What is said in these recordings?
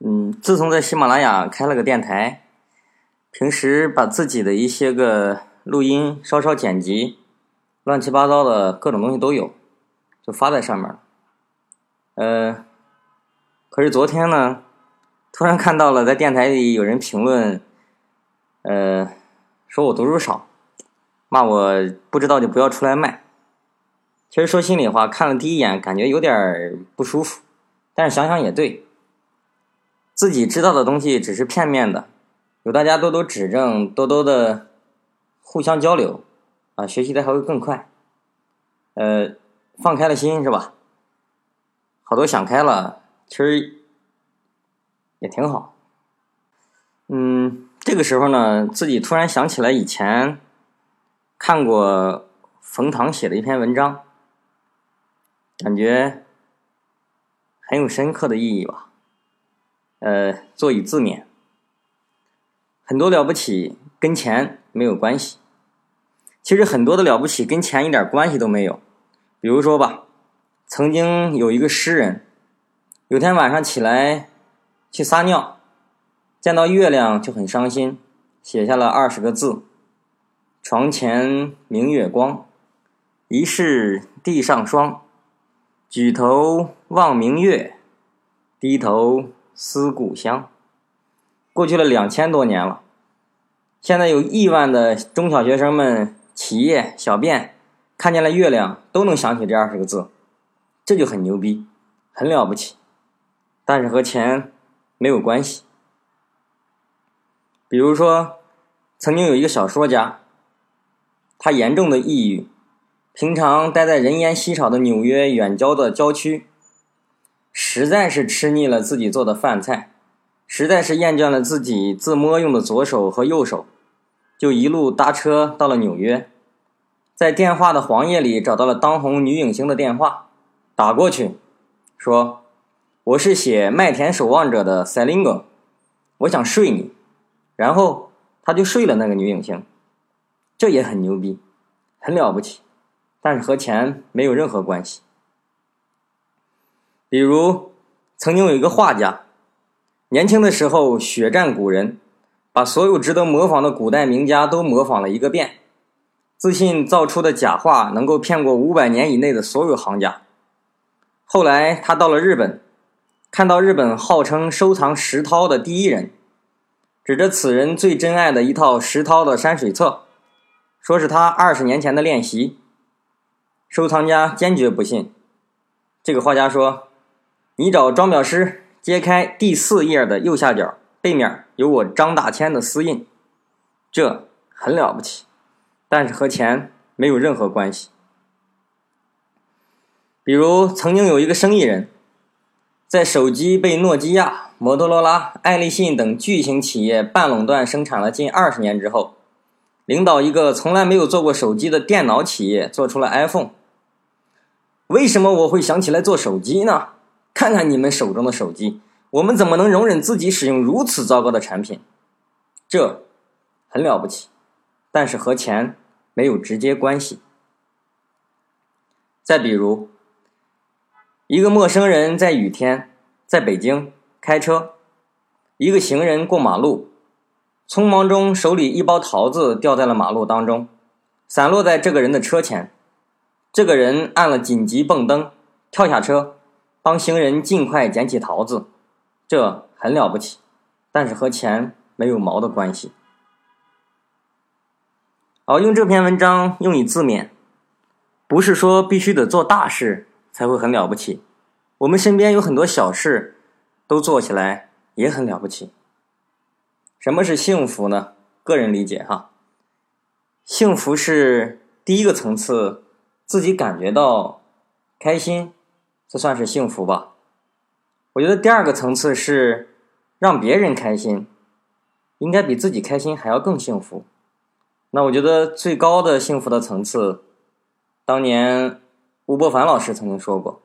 嗯，自从在喜马拉雅开了个电台，平时把自己的一些个录音稍稍剪辑，乱七八糟的各种东西都有，就发在上面了。呃，可是昨天呢，突然看到了在电台里有人评论，呃，说我读书少，骂我不知道就不要出来卖。其实说心里话，看了第一眼感觉有点不舒服，但是想想也对。自己知道的东西只是片面的，有大家多多指正，多多的互相交流，啊，学习的还会更快。呃，放开了心是吧？好多想开了，其实也挺好。嗯，这个时候呢，自己突然想起来以前看过冯唐写的一篇文章，感觉很有深刻的意义吧。呃，坐以自勉。很多了不起跟钱没有关系，其实很多的了不起跟钱一点关系都没有。比如说吧，曾经有一个诗人，有天晚上起来去撒尿，见到月亮就很伤心，写下了二十个字：床前明月光，疑是地上霜。举头望明月，低头。思故乡，过去了两千多年了，现在有亿万的中小学生们、企业小便看见了月亮，都能想起这二十个字，这就很牛逼，很了不起。但是和钱没有关系。比如说，曾经有一个小说家，他严重的抑郁，平常待在人烟稀少的纽约远郊的郊区。实在是吃腻了自己做的饭菜，实在是厌倦了自己自摸用的左手和右手，就一路搭车到了纽约，在电话的黄页里找到了当红女影星的电话，打过去，说：“我是写《麦田守望者》的塞琳格，我想睡你。”然后他就睡了那个女影星，这也很牛逼，很了不起，但是和钱没有任何关系。比如，曾经有一个画家，年轻的时候血战古人，把所有值得模仿的古代名家都模仿了一个遍，自信造出的假画能够骗过五百年以内的所有行家。后来他到了日本，看到日本号称收藏石涛的第一人，指着此人最珍爱的一套石涛的山水册，说是他二十年前的练习。收藏家坚决不信，这个画家说。你找装裱师揭开第四页的右下角，背面有我张大千的私印，这很了不起，但是和钱没有任何关系。比如，曾经有一个生意人，在手机被诺基亚、摩托罗拉、爱立信等巨型企业半垄断生产了近二十年之后，领导一个从来没有做过手机的电脑企业做出了 iPhone。为什么我会想起来做手机呢？看看你们手中的手机，我们怎么能容忍自己使用如此糟糕的产品？这很了不起，但是和钱没有直接关系。再比如，一个陌生人在雨天在北京开车，一个行人过马路，匆忙中手里一包桃子掉在了马路当中，散落在这个人的车前，这个人按了紧急蹦灯，跳下车。帮行人尽快捡起桃子，这很了不起，但是和钱没有毛的关系。好，用这篇文章用以自勉，不是说必须得做大事才会很了不起。我们身边有很多小事，都做起来也很了不起。什么是幸福呢？个人理解哈，幸福是第一个层次，自己感觉到开心。这算是幸福吧？我觉得第二个层次是让别人开心，应该比自己开心还要更幸福。那我觉得最高的幸福的层次，当年吴伯凡老师曾经说过：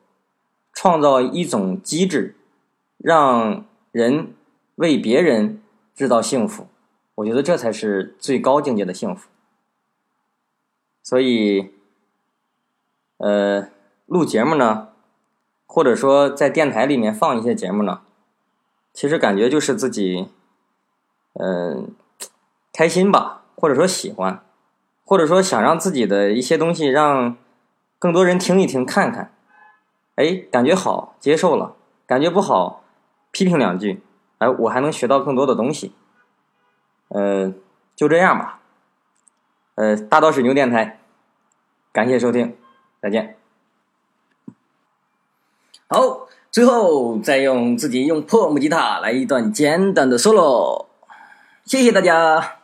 创造一种机制，让人为别人制造幸福。我觉得这才是最高境界的幸福。所以，呃，录节目呢。或者说，在电台里面放一些节目呢，其实感觉就是自己，嗯，开心吧，或者说喜欢，或者说想让自己的一些东西让更多人听一听、看看，哎，感觉好，接受了；感觉不好，批评两句，哎，我还能学到更多的东西。呃，就这样吧。呃，大道水牛电台，感谢收听，再见。好。最后，再用自己用破木吉他来一段简单的 solo，谢谢大家。